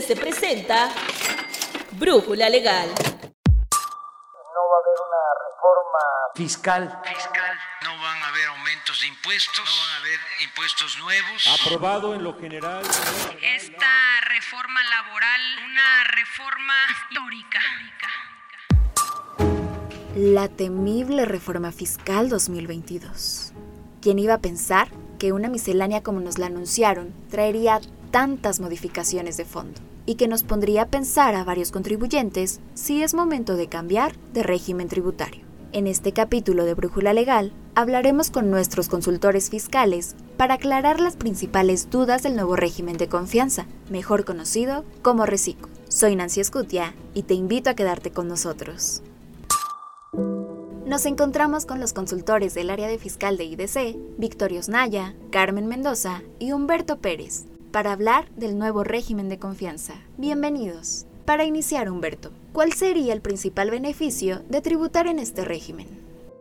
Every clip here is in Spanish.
se presenta Brújula Legal. No va a haber una reforma fiscal. fiscal. No van a haber aumentos de impuestos, no van a haber impuestos nuevos. Aprobado en lo general. Esta reforma laboral, una reforma histórica. La temible reforma fiscal 2022. ¿Quién iba a pensar que una miscelánea como nos la anunciaron traería tantas modificaciones de fondo? y que nos pondría a pensar a varios contribuyentes si es momento de cambiar de régimen tributario. En este capítulo de Brújula Legal hablaremos con nuestros consultores fiscales para aclarar las principales dudas del nuevo régimen de confianza, mejor conocido como RECICO. Soy Nancy Escutia y te invito a quedarte con nosotros. Nos encontramos con los consultores del área de fiscal de IDC, Victorio Osnaya, Carmen Mendoza y Humberto Pérez, para hablar del nuevo régimen de confianza. Bienvenidos. Para iniciar, Humberto, ¿cuál sería el principal beneficio de tributar en este régimen?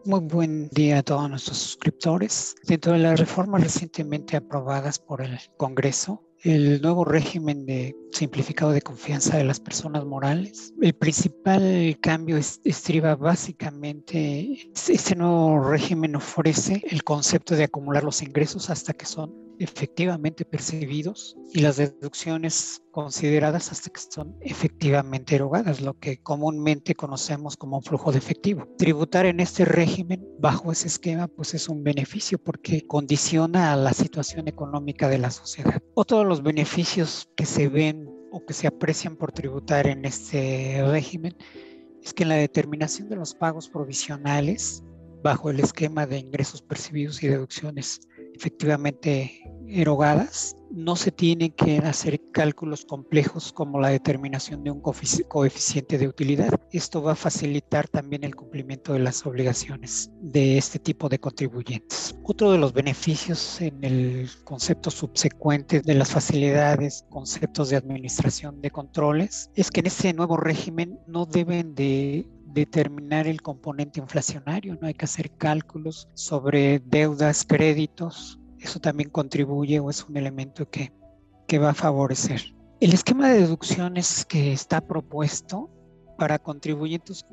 Muy buen día a todos nuestros suscriptores. Dentro de las reformas recientemente aprobadas por el Congreso, el nuevo régimen de simplificado de confianza de las personas morales. El principal cambio estriba básicamente, este nuevo régimen ofrece el concepto de acumular los ingresos hasta que son efectivamente percibidos y las deducciones consideradas hasta que son efectivamente erogadas, lo que comúnmente conocemos como flujo de efectivo. Tributar en este régimen bajo ese esquema pues es un beneficio porque condiciona a la situación económica de la sociedad. Otro de los beneficios que se ven o que se aprecian por tributar en este régimen es que en la determinación de los pagos provisionales bajo el esquema de ingresos percibidos y deducciones efectivamente erogadas, no se tiene que hacer cálculos complejos como la determinación de un coeficiente de utilidad. Esto va a facilitar también el cumplimiento de las obligaciones de este tipo de contribuyentes. Otro de los beneficios en el concepto subsecuente de las facilidades, conceptos de administración de controles, es que en este nuevo régimen no deben de determinar el componente inflacionario, no hay que hacer cálculos sobre deudas, créditos, eso también contribuye o es un elemento que, que va a favorecer. El esquema de deducciones que está propuesto para contribuyentes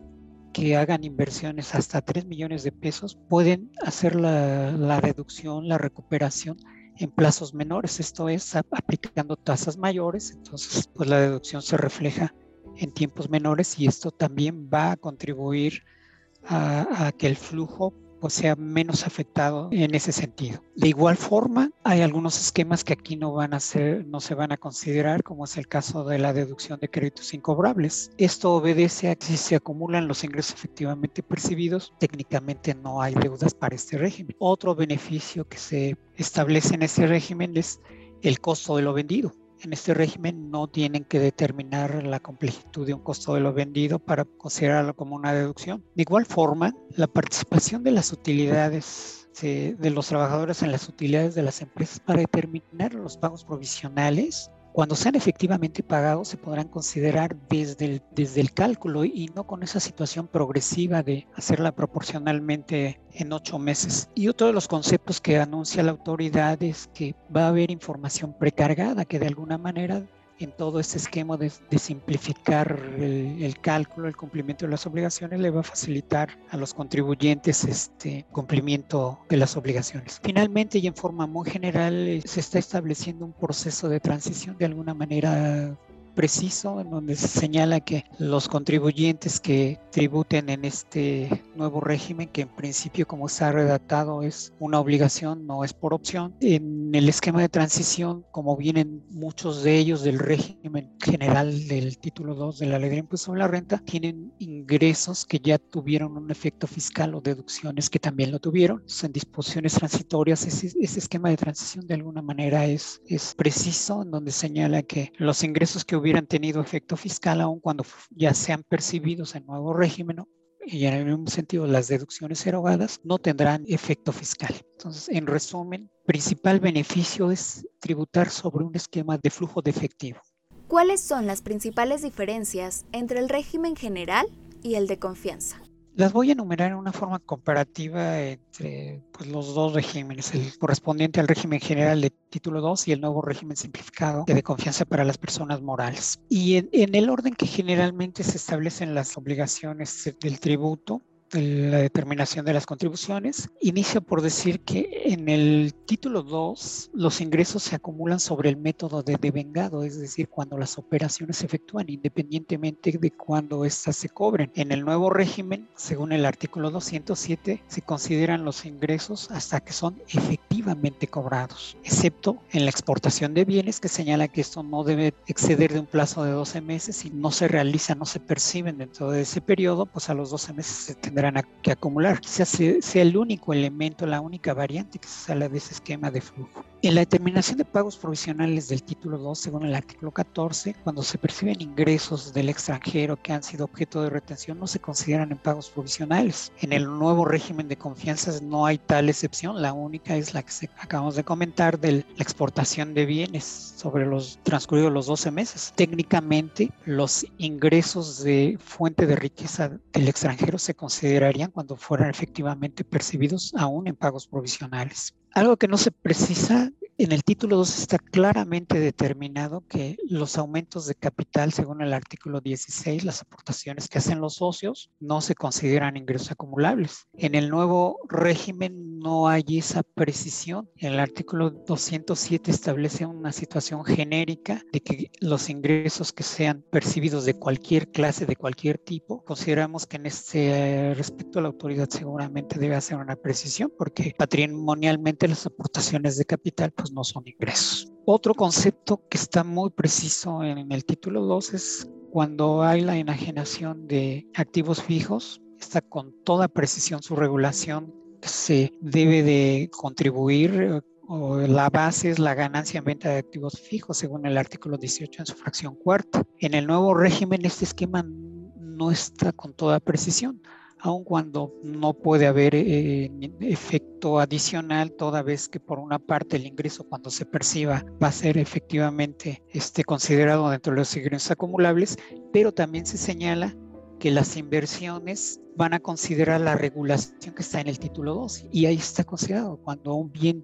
que hagan inversiones hasta 3 millones de pesos pueden hacer la, la reducción, la recuperación en plazos menores, esto es aplicando tasas mayores, entonces pues la deducción se refleja en tiempos menores y esto también va a contribuir a, a que el flujo pues sea menos afectado en ese sentido. De igual forma, hay algunos esquemas que aquí no van a ser, no se van a considerar, como es el caso de la deducción de créditos incobrables. Esto obedece a que si se acumulan los ingresos efectivamente percibidos, técnicamente no hay deudas para este régimen. Otro beneficio que se establece en este régimen es el costo de lo vendido en este régimen no tienen que determinar la complejidad de un costo de lo vendido para considerarlo como una deducción. De igual forma, la participación de las utilidades de los trabajadores en las utilidades de las empresas para determinar los pagos provisionales cuando sean efectivamente pagados se podrán considerar desde el, desde el cálculo y no con esa situación progresiva de hacerla proporcionalmente en ocho meses. Y otro de los conceptos que anuncia la autoridad es que va a haber información precargada que de alguna manera en todo este esquema de, simplificar el, cálculo, el cumplimiento de las obligaciones, le va a facilitar a los contribuyentes este cumplimiento de las obligaciones. Finalmente y en forma muy general, eh, se está estableciendo un proceso de transición de alguna manera preciso en donde se señala que los contribuyentes que tributen en este nuevo régimen, que en principio como está redactado es una obligación, no es por opción, en el esquema de transición, como vienen muchos de ellos del régimen general del título 2 de la ley de impuesto sobre la renta, tienen ingresos que ya tuvieron un efecto fiscal o deducciones que también lo tuvieron. en disposiciones transitorias, ese, ese esquema de transición de alguna manera es, es preciso, en donde señala que los ingresos que hubieran tenido efecto fiscal aun cuando ya sean percibidos en nuevo régimen y en el mismo sentido las deducciones erogadas no tendrán efecto fiscal. Entonces, en resumen, principal beneficio es tributar sobre un esquema de flujo de efectivo. ¿Cuáles son las principales diferencias entre el régimen general y el de confianza? Las voy a enumerar en una forma comparativa entre pues, los dos regímenes, el correspondiente al régimen general de título 2 y el nuevo régimen simplificado de confianza para las personas morales. Y en, en el orden que generalmente se establecen las obligaciones del tributo, la determinación de las contribuciones, inicia por decir que en el título 2 los ingresos se acumulan sobre el método de devengado, es decir, cuando las operaciones se efectúan independientemente de cuando éstas se cobren. En el nuevo régimen, según el artículo 207, se consideran los ingresos hasta que son efectivamente cobrados, excepto en la exportación de bienes que señala que esto no debe exceder de un plazo de 12 meses y no se realiza, no se perciben dentro de ese periodo, pues a los 12 meses se tendrá que acumular. Quizás sea el único elemento, la única variante que se sale de ese esquema de flujo. En la determinación de pagos provisionales del título 2, según el artículo 14, cuando se perciben ingresos del extranjero que han sido objeto de retención, no se consideran en pagos provisionales. En el nuevo régimen de confianzas no hay tal excepción, la única es la que acabamos de comentar de la exportación de bienes sobre los transcurridos los 12 meses. Técnicamente, los ingresos de fuente de riqueza del extranjero se considerarían cuando fueran efectivamente percibidos aún en pagos provisionales. Algo que no se precisa en el título 2 está claramente determinado que los aumentos de capital, según el artículo 16, las aportaciones que hacen los socios, no se consideran ingresos acumulables. En el nuevo régimen no hay esa precisión. El artículo 207 establece una situación genérica de que los ingresos que sean percibidos de cualquier clase, de cualquier tipo, consideramos que en este respecto la autoridad seguramente debe hacer una precisión porque patrimonialmente las aportaciones de capital pues no son ingresos. Otro concepto que está muy preciso en el título 2 es cuando hay la enajenación de activos fijos, está con toda precisión su regulación, se debe de contribuir o la base es la ganancia en venta de activos fijos, según el artículo 18 en su fracción cuarta. En el nuevo régimen, este esquema no está con toda precisión aun cuando no puede haber eh, efecto adicional, toda vez que por una parte el ingreso cuando se perciba va a ser efectivamente este, considerado dentro de los ingresos acumulables, pero también se señala que las inversiones van a considerar la regulación que está en el título 2 y ahí está considerado. Cuando un bien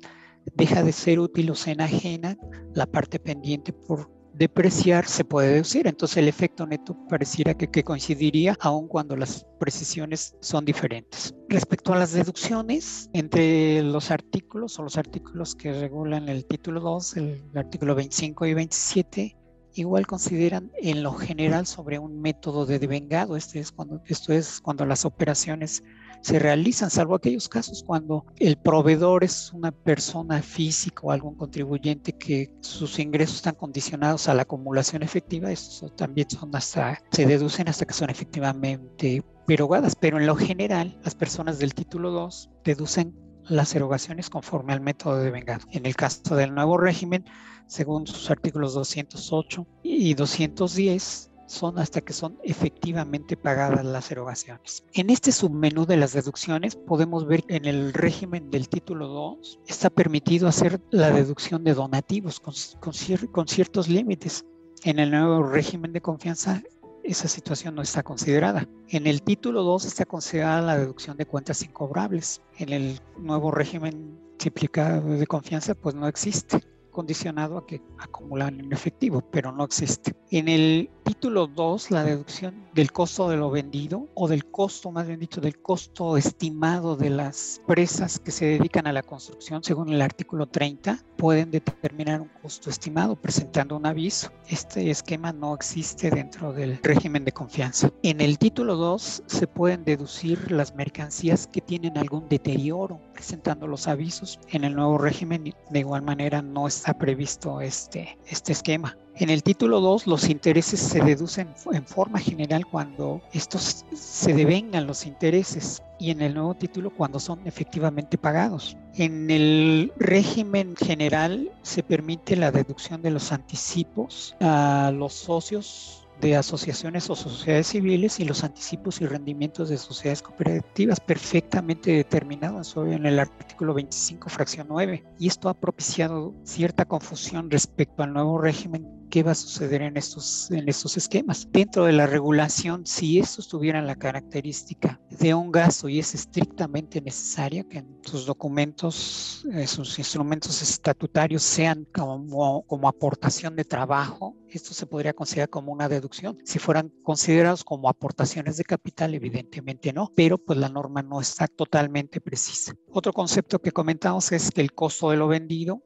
deja de ser útil o se enajena, la parte pendiente por depreciar se puede deducir. Entonces el efecto neto pareciera que, coincidiría aun cuando las precisiones son diferentes. Respecto a las deducciones, entre los artículos o los artículos que regulan el título 2, el, el artículo 25 y 27, igual consideran en lo general sobre un método de devengado. Este es cuando, esto es cuando las operaciones se realizan, salvo aquellos casos cuando el proveedor es una persona física o algún contribuyente que sus ingresos están condicionados a la acumulación efectiva, estos también son hasta, se deducen hasta que son efectivamente erogadas, pero en lo general las personas del título 2 deducen las erogaciones conforme al método de vengado. En el caso del nuevo régimen, según sus artículos 208 y 210, son hasta que son efectivamente pagadas las erogaciones. En este submenú de las deducciones podemos ver que en el régimen del título 2 está permitido hacer la deducción de donativos con, con, con ciertos límites. En el nuevo régimen de confianza esa situación no está considerada. En el título 2 está considerada la deducción de cuentas incobrables. En el nuevo régimen simplificado de confianza pues no existe condicionado a que acumulan en efectivo, pero no existe. En el título 2, la deducción del costo de lo vendido o del costo, más bien dicho, del costo estimado de las presas que se dedican a la construcción, según el artículo 30, pueden determinar un costo estimado presentando un aviso. Este esquema no existe dentro del régimen de confianza. En el título 2 se pueden deducir las mercancías que tienen algún deterioro presentando los avisos. En el nuevo régimen de igual manera no está previsto este, este esquema. En el título 2, los intereses se deducen en forma general cuando estos se devengan los intereses y en el nuevo título cuando son efectivamente pagados. En el régimen general se permite la deducción de los anticipos a los socios de asociaciones o sociedades civiles y los anticipos y rendimientos de sociedades cooperativas perfectamente determinados en el artículo 25, fracción 9. Y esto ha propiciado cierta confusión respecto al nuevo régimen qué va a suceder en estos, en estos esquemas. Dentro de la regulación, si estos tuvieran la característica de un gasto y es estrictamente necesario que en sus documentos, eh, sus instrumentos estatutarios sean como, como aportación de trabajo, esto se podría considerar como una deducción. Si fueran considerados como aportaciones de capital, evidentemente no, pero pues la norma no está totalmente precisa. Otro concepto que comentamos es que el costo de lo vendido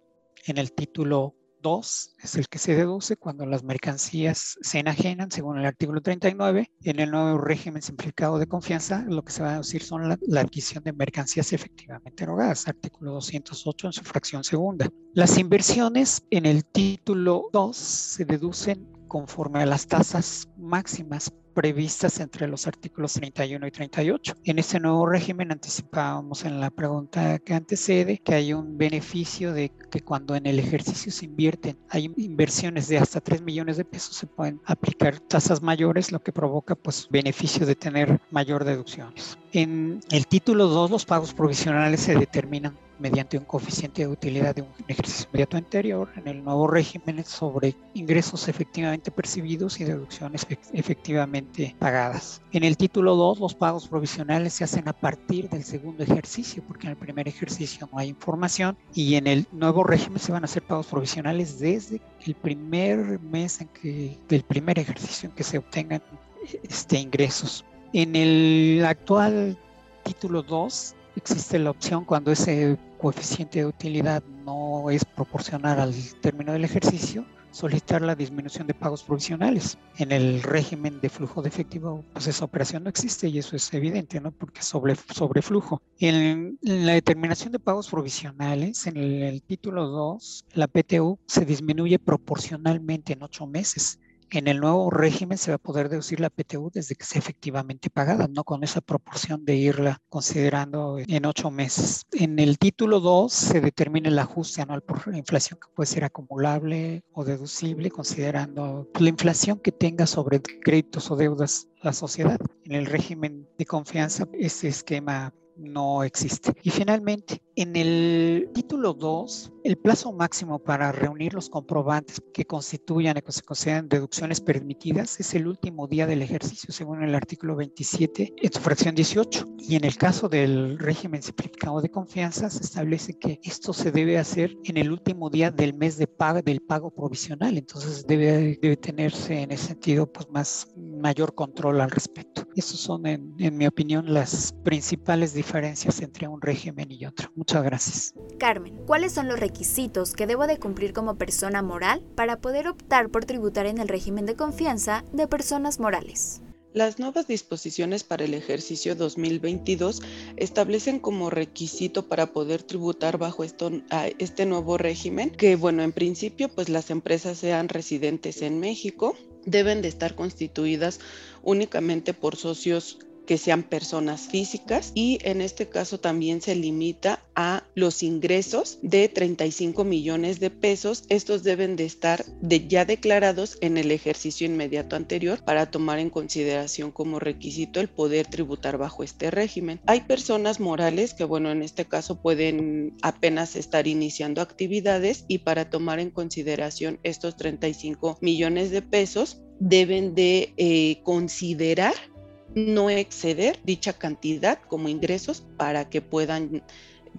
en el título 2 es el que se deduce cuando las mercancías se enajenan, según el artículo 39. En el nuevo régimen simplificado de confianza, lo que se va a deducir son la, adquisición de mercancías efectivamente erogadas, artículo 208 en su fracción segunda. Las inversiones en el título 2 se deducen conforme a las tasas máximas previstas entre los artículos 31 y 38. En este nuevo régimen anticipábamos en la pregunta que antecede que hay un beneficio de que cuando en el ejercicio se invierten, hay inversiones de hasta 3 millones de pesos, se pueden aplicar tasas mayores, lo que provoca pues beneficio de tener mayor deducciones. En el título 2 los pagos provisionales se determinan mediante un coeficiente de utilidad de un ejercicio inmediato anterior en el nuevo régimen sobre ingresos efectivamente percibidos y deducciones efectivamente pagadas. En el título 2, los pagos provisionales se hacen a partir del segundo ejercicio, porque en el primer ejercicio no hay información, y en el nuevo régimen se van a hacer pagos provisionales desde el primer mes en que, del primer ejercicio en que se obtengan este, ingresos. En el actual título 2 existe la opción cuando ese coeficiente de utilidad no es proporcional al término del ejercicio, solicitar la disminución de pagos provisionales. En el régimen de flujo de efectivo, pues esa operación no existe y eso es evidente, ¿no? Porque sobre, sobre flujo. En, la determinación de pagos provisionales, en el, el título 2, la PTU se disminuye proporcionalmente en ocho meses en el nuevo régimen se va a poder deducir la PTU desde que sea efectivamente pagada, no con esa proporción de irla considerando en ocho meses. En el título 2 se determina el ajuste anual por inflación que puede ser acumulable o deducible, considerando la inflación que tenga sobre créditos o deudas la sociedad. En el régimen de confianza, ese esquema no existe. Y finalmente, en el título 2, el plazo máximo para reunir los comprobantes que constituyan y que se consideran deducciones permitidas es el último día del ejercicio, según el artículo 27, en su fracción 18. Y en el caso del régimen simplificado de confianza, se establece que esto se debe hacer en el último día del mes de pago, del pago provisional. Entonces debe, debe tenerse en ese sentido pues más mayor control al respecto. Esas son, en, en mi opinión, las principales diferencias entre un régimen y otro. Muchas gracias. Carmen, ¿cuáles son los requisitos que debo de cumplir como persona moral para poder optar por tributar en el régimen de confianza de personas morales? Las nuevas disposiciones para el ejercicio 2022 establecen como requisito para poder tributar bajo esto, este nuevo régimen que, bueno, en principio, pues las empresas sean residentes en México, deben de estar constituidas únicamente por socios que sean personas físicas y en este caso también se limita a los ingresos de 35 millones de pesos. Estos deben de estar ya declarados en el ejercicio inmediato anterior para tomar en consideración como requisito el poder tributar bajo este régimen. Hay personas morales que, bueno, en este caso pueden apenas estar iniciando actividades y para tomar en consideración estos 35 millones de pesos deben de eh, considerar no exceder dicha cantidad como ingresos para que puedan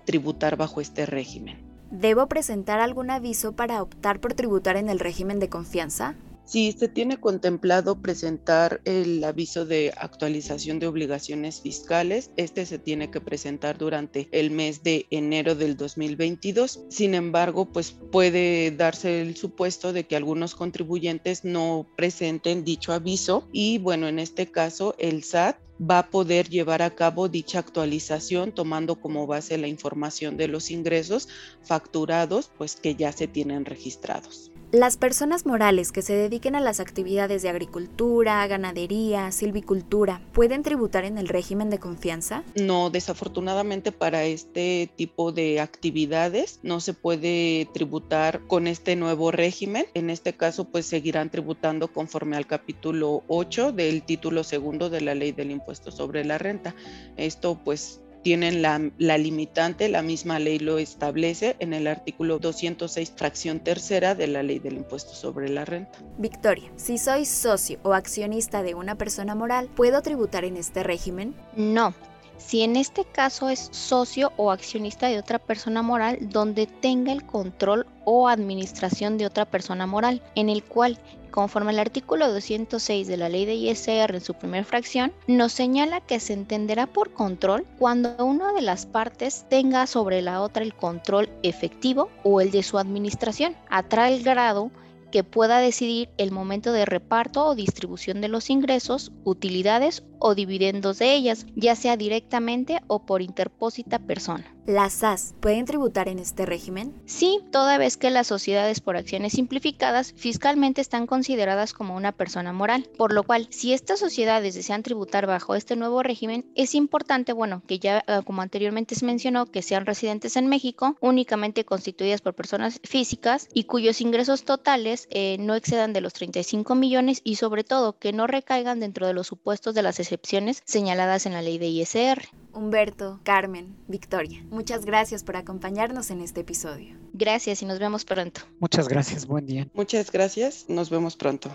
tributar bajo este régimen. ¿Debo presentar algún aviso para optar por tributar en el régimen de confianza? Si se tiene contemplado presentar el aviso de actualización de obligaciones fiscales, este se tiene que presentar durante el mes de enero del 2022. Sin embargo, pues puede darse el supuesto de que algunos contribuyentes no presenten dicho aviso y bueno, en este caso el SAT va a poder llevar a cabo dicha actualización tomando como base la información de los ingresos facturados, pues que ya se tienen registrados. Las personas morales que se dediquen a las actividades de agricultura, ganadería, silvicultura, ¿pueden tributar en el régimen de confianza? No, desafortunadamente para este tipo de actividades no se puede tributar con este nuevo régimen. En este caso, pues seguirán tributando conforme al capítulo 8 del título segundo de la ley del impuesto sobre la renta. Esto pues tienen la, limitante, la misma ley lo establece en el artículo 206, fracción tercera de la ley del impuesto sobre la renta. Victoria, si soy socio o accionista de una persona moral, ¿puedo tributar en este régimen? No. Si en este caso es socio o accionista de otra persona moral donde tenga el control o administración de otra persona moral, en el cual conforme al artículo 206 de la ley de ISR en su primera fracción, nos señala que se entenderá por control cuando una de las partes tenga sobre la otra el control efectivo o el de su administración, a tal grado que pueda decidir el momento de reparto o distribución de los ingresos, utilidades o dividendos de ellas, ya sea directamente o por interpósita persona. ¿Las SAS pueden tributar en este régimen? Sí, toda vez que las sociedades por acciones simplificadas fiscalmente están consideradas como una persona moral, por lo cual si estas sociedades desean tributar bajo este nuevo régimen, es importante, bueno, que ya eh, como anteriormente se mencionó, que sean residentes en México, únicamente constituidas por personas físicas y cuyos ingresos totales eh, no excedan de los 35 millones y sobre todo que no recaigan dentro de los supuestos de las excepciones señaladas en la ley de ISR. Humberto, Carmen, Victoria, muchas gracias por acompañarnos en este episodio. Gracias y nos vemos pronto. Muchas gracias, buen día. Muchas gracias, nos vemos pronto.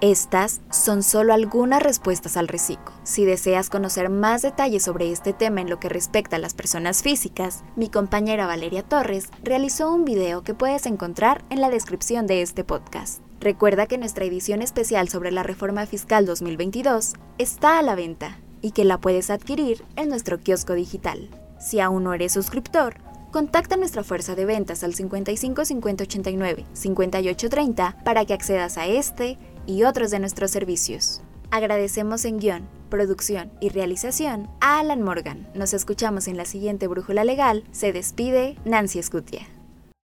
Estas son solo algunas respuestas al reciclo. Si deseas conocer más detalles sobre este tema en lo que respecta a las personas físicas, mi compañera Valeria Torres realizó un video que puedes encontrar en la descripción de este podcast. Recuerda que nuestra edición especial sobre la reforma fiscal 2022 está a la venta y que la puedes adquirir en nuestro kiosco digital. Si aún no eres suscriptor, contacta a nuestra fuerza de ventas al 55 50 89 58 30 para que accedas a este y otros de nuestros servicios. Agradecemos en guion, producción y realización a Alan Morgan. Nos escuchamos en la siguiente Brújula Legal. Se despide Nancy Escutia.